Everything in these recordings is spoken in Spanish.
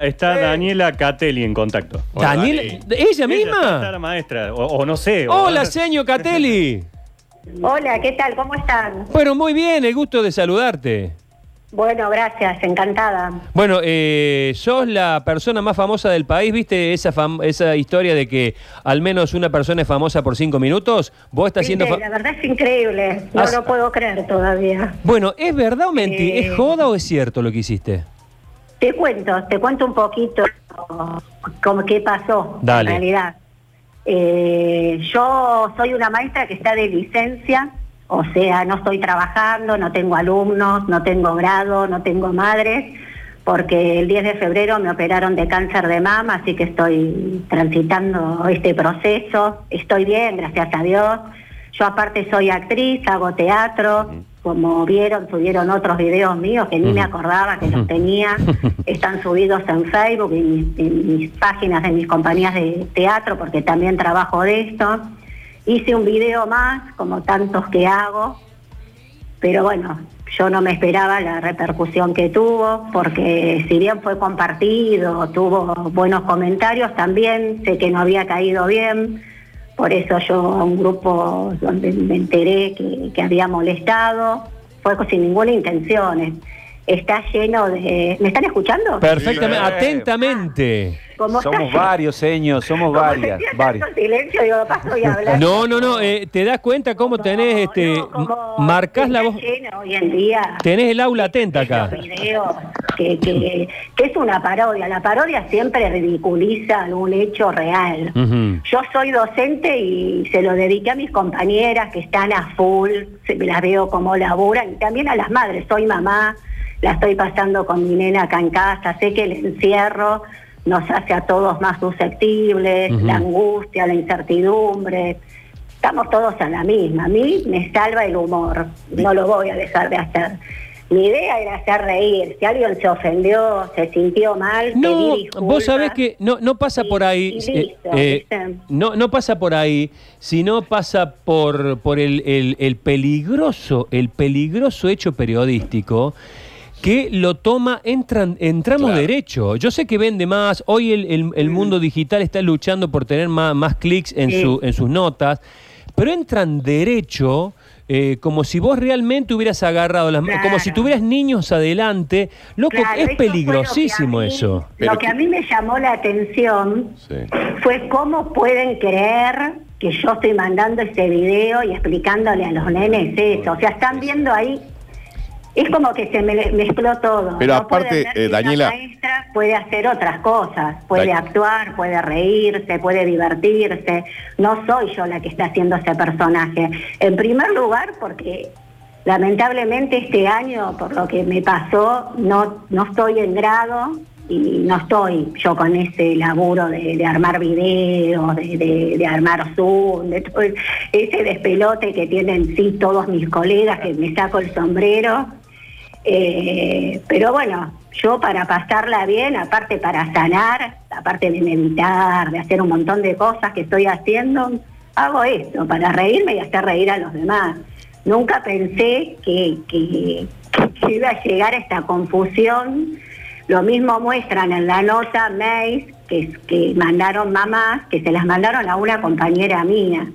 Está Daniela Catelli en contacto. Hola, Daniel, Dani. ¿ella Ella misma? Está, está la maestra, o, o no sé. o- Hola, señor Catelli. Hola, ¿qué tal? ¿Cómo están? Bueno, muy bien, el gusto de saludarte. Bueno, gracias, encantada. Bueno, eh, sos la persona más famosa del país, ¿viste esa, fam- esa historia de que al menos una persona es famosa por cinco minutos? Vos estás siendo... Viste, fa- la verdad es increíble, no Ah, lo puedo creer todavía. Bueno, ¿es verdad o mentira? Eh. ¿Es joda o es cierto lo que hiciste? Te cuento, te cuento un poquito cómo qué pasó Dale. en realidad. Eh, yo soy una maestra que está de licencia, o sea, no estoy trabajando, no tengo alumnos, no tengo grado, no tengo madres, porque el 10 de febrero me operaron de cáncer de mama, así que estoy transitando este proceso. Estoy bien, gracias a Dios. Yo aparte soy actriz, hago teatro. Como vieron, subieron otros videos míos que ni me acordaba que los tenía. Están subidos en Facebook y mis, en mis páginas de mis compañías de teatro, porque también trabajo de esto. Hice un video más, como tantos que hago, pero bueno, yo no me esperaba la repercusión que tuvo, porque si bien fue compartido, tuvo buenos comentarios, también sé que no había caído bien, por eso yo a un grupo donde me enteré que, que había molestado, fue sin ninguna intención. Está lleno de... ¿Me están escuchando? Perfectamente, Sí. atentamente. Como Somos varios, señor, somos como varias, sentía varias. tanto silencio, digo, paso y hablando. No, no, no, eh, ¿te das cuenta cómo No, tenés, este, no, marcás la voz? hoy en día. Tenés el aula atenta acá. Videos que, que, que es una parodia. La parodia siempre ridiculiza algún hecho real. Yo soy docente y se lo dediqué a mis compañeras que están a full, se- las veo como laburan, y también a las madres. Soy mamá, la estoy pasando con mi nena acá en casa, sé que el encierro nos hace a todos más susceptibles, la angustia, la incertidumbre. Estamos todos a la misma. A mí me salva el humor, no lo voy a dejar de hacer. Mi idea era hacer reír. Si alguien se ofendió, se sintió mal, No, pedí vos sabés que no, no pasa Y- por ahí. eh, eh, no, no pasa por ahí, sino pasa por, por el, el- el peligroso, el peligroso hecho periodístico que lo toma, entran, entramos Claro. derecho. Yo sé que vende más, hoy el, el- el mundo digital está luchando por tener más, más clics en, Sí. su, en sus notas, pero entran derecho eh, como si vos realmente hubieras agarrado las manos, como si tuvieras niños adelante. Loco, Claro, es eso fue lo que a peligrosísimo mí- eso. Pero lo que que- a mí me llamó la atención Sí. fue cómo pueden creer que yo estoy mandando ese video y explicándole a los nenes eso. O sea, están viendo ahí. Es como que se me mezcló todo. Pero No aparte, eh, Daniela- maestra puede hacer otras cosas. Puede actuar, puede reírse, puede divertirse. No soy yo la que está haciendo ese personaje. En primer lugar, porque lamentablemente este año, por lo que me pasó, no, no estoy en grado y no estoy yo con ese laburo de, de armar videos, de, de- de armar Zoom, de todo ese despelote que tienen sí todos mis colegas, que me saco el sombrero. Eh, pero bueno, yo para pasarla bien, aparte para sanar, aparte de meditar, de hacer un montón de cosas que estoy haciendo, hago esto, para reírme y hacer reír a los demás. Nunca pensé que, iba a llegar a esta confusión. Lo mismo muestran en la nota mail que, que mandaron mamás, que se las mandaron a una compañera mía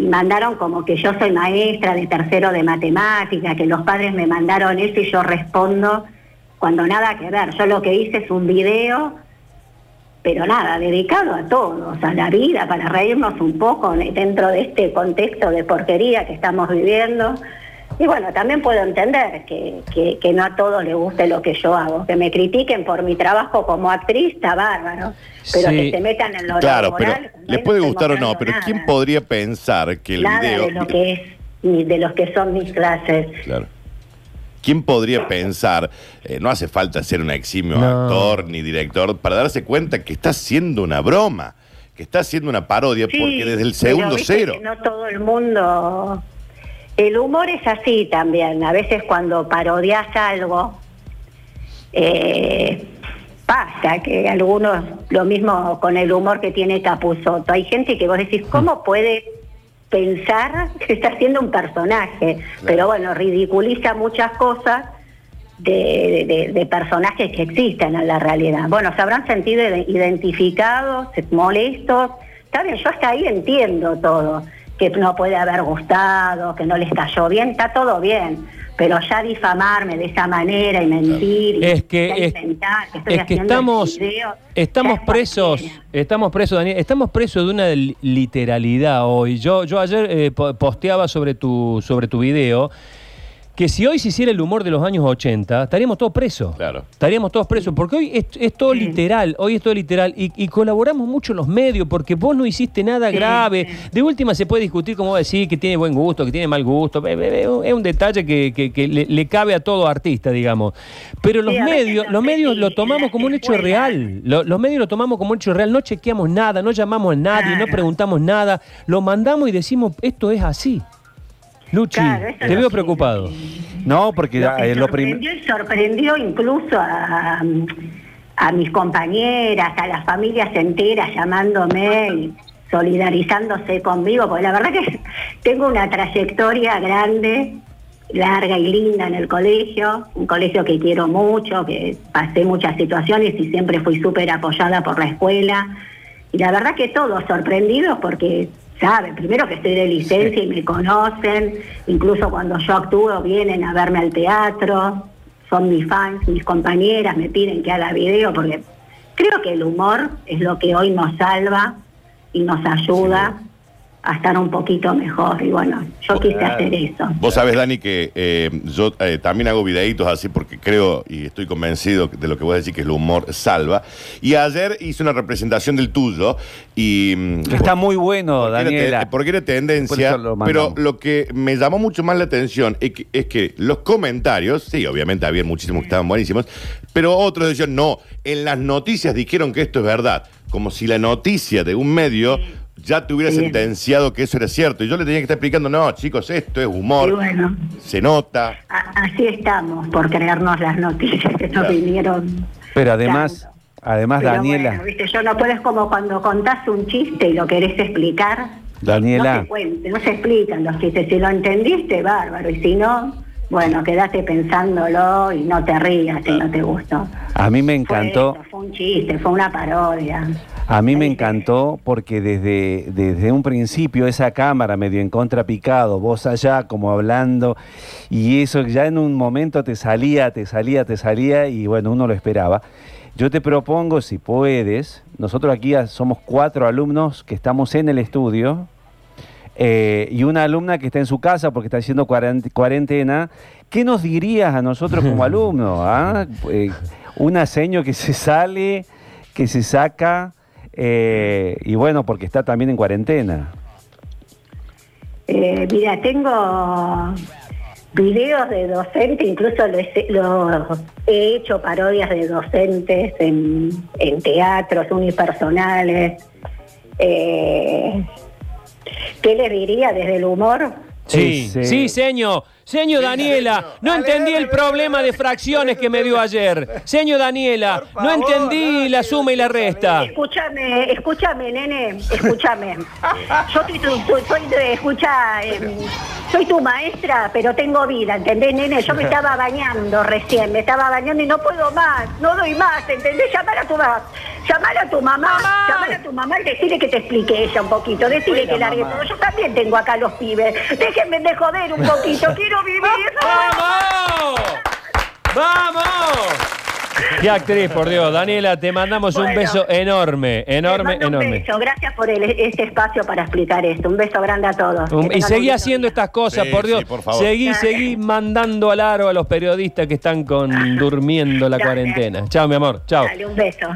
y mandaron como que yo soy maestra de tercero de matemática, que los padres me mandaron eso y yo respondo cuando nada que ver. Yo lo que hice es un video, pero nada, dedicado a todos, a la vida, para reírnos un poco dentro de este contexto de porquería que estamos viviendo. Y bueno, también puedo entender que, que- que no a todos les guste lo que yo hago, que me critiquen por mi trabajo como actriz, está bárbaro, pero Sí. que se metan en lo Claro, pero laboral, les puede gustar o no, pero nada. ¿quién podría pensar que el nada video... de lo que es ni de los que son mis clases. Claro. ¿Quién podría pensar, eh, no hace falta ser un eximio No. actor ni director, para darse cuenta que está haciendo una broma, que está haciendo una parodia, Sí, porque desde el pero segundo viste cero... que No todo el mundo. El humor es así también. A veces cuando parodias algo, eh, pasa que algunos, lo mismo con el humor que tiene Capuzoto. Hay gente que vos decís, ¿cómo puede pensar que está haciendo un personaje? Pero bueno, ridiculiza muchas cosas de, de- de personajes que existen en la realidad. Bueno, se habrán sentido ide- identificados, molestos. Está bien, yo hasta ahí entiendo todo, que no puede haber gustado, que no les cayó bien, está todo bien. Pero ya difamarme de esa manera y mentir y Es que, ya es, inventar que estoy es que estamos, video, estamos presos, cualquiera. estamos presos, Daniel, estamos presos de una li- literalidad hoy. Yo, yo ayer eh, po- posteaba sobre tu, sobre tu video que si hoy se hiciera el humor de los años 80, estaríamos todos presos. Claro. Estaríamos todos presos, porque hoy es, es todo literal, hoy es todo literal, y, y colaboramos mucho los medios, porque vos no hiciste nada grave. De última se puede discutir, como decís, que tiene buen gusto, que tiene mal gusto. Eh, eh, eh, Es un detalle que, que- que le, le cabe a todo artista, digamos. Pero los Sí, medios, los medios lo tomamos como un hecho real. Lo- los medios lo tomamos como un hecho real. No chequeamos nada, no llamamos a nadie, no preguntamos nada. Lo mandamos y decimos, esto es así. Luchi, Claro, te veo preocupado. No, porque Lo, eh, lo primero. sorprendió, y sorprendió incluso a, a mis compañeras, a las familias enteras llamándome y solidarizándose conmigo, porque la verdad que tengo una trayectoria grande, larga y linda en el colegio, un colegio que quiero mucho, que pasé muchas situaciones y siempre fui súper apoyada por la escuela. Y la verdad que todos sorprendidos porque saben, primero que estoy de licencia y me conocen, incluso cuando yo actúo vienen a verme al teatro, son mis fans, mis compañeras, me piden que haga video porque creo que el humor es lo que hoy nos salva y nos ayuda a estar un poquito mejor. Y bueno, yo quise hacer eso. Vos sabés, Dani, que eh, yo eh, también hago videitos así porque creo y estoy convencido de lo que vos decís que el humor salva. Y ayer hice una representación del tuyo y... mm, está muy bueno, porque era Daniela. porque era tendencia, lo pero lo que me llamó mucho más la atención es que, es que los comentarios, sí, obviamente había muchísimos que estaban buenísimos, pero otros decían, no, en las noticias dijeron que esto es verdad, como si la noticia de un medio ya te hubiera Sí. sentenciado que eso era cierto. Y yo le tenía que estar explicando, no, chicos, esto es humor, Y bueno, se nota. así estamos por creernos las noticias que nos Claro. vinieron. Pero además, además, Pero Daniela. bueno, ¿viste? yo no puedes como cuando contás un chiste y lo querés explicar. Daniela. No se, cuente, no se explican los chistes. Si lo entendiste, bárbaro. Y si no, bueno, quedate pensándolo y no te rías si no te gustó. A mí me Fue encantó. Fue, un chiste, fue una parodia. A mí me encantó porque desde, desde un principio esa cámara medio en contra picado, vos allá como hablando, y eso ya en un momento te salía, te salía, te salía, y bueno, uno lo esperaba. Yo te propongo, si puedes, nosotros aquí somos cuatro alumnos que estamos en el estudio, eh, y una alumna que está en su casa porque está haciendo cuarent- cuarentena, ¿qué nos dirías a nosotros como alumnos? ah? Eh, una seño que se sale, que se saca, eh, y bueno, porque está también en cuarentena. Eh, mira, tengo videos de docentes, incluso lo he, lo he hecho parodias de docentes en, en teatros unipersonales. Eh, ¿Qué le diría desde el humor? Sí, Ese- sí, señor. Señor Daniela, no entendí el problema de fracciones que me dio ayer. Señor Daniela, no entendí la suma y la resta. Escúchame, escúchame, nene, escúchame. Yo soy tu, tu- soy de, escucha, eh, soy tu maestra, pero tengo vida, ¿entendés, nene? Yo me estaba bañando recién, me estaba bañando y no puedo más, no doy más, ¿entendés? Llamar a tu mamá, llamar a tu mamá, Mamá. llamar a tu mamá y decirle que te explique ella un poquito, decirle que largue todo. Yo también tengo acá los pibes, déjenme de joder un poquito, quiero vivir. ¡Vamos! ¡Vamos! Qué actriz, por Dios. Daniela, te mandamos un beso enorme, enorme, mando un enorme. beso. Gracias por el- este espacio para explicar esto. Un beso grande a todos. Un- y seguí un haciendo día. estas cosas, Sí, por Dios. sí, por favor. Seguí, Dale. seguí mandando al aro a los periodistas que están con durmiendo la Dale. cuarentena. Chao, mi amor. Chao. Dale, un beso.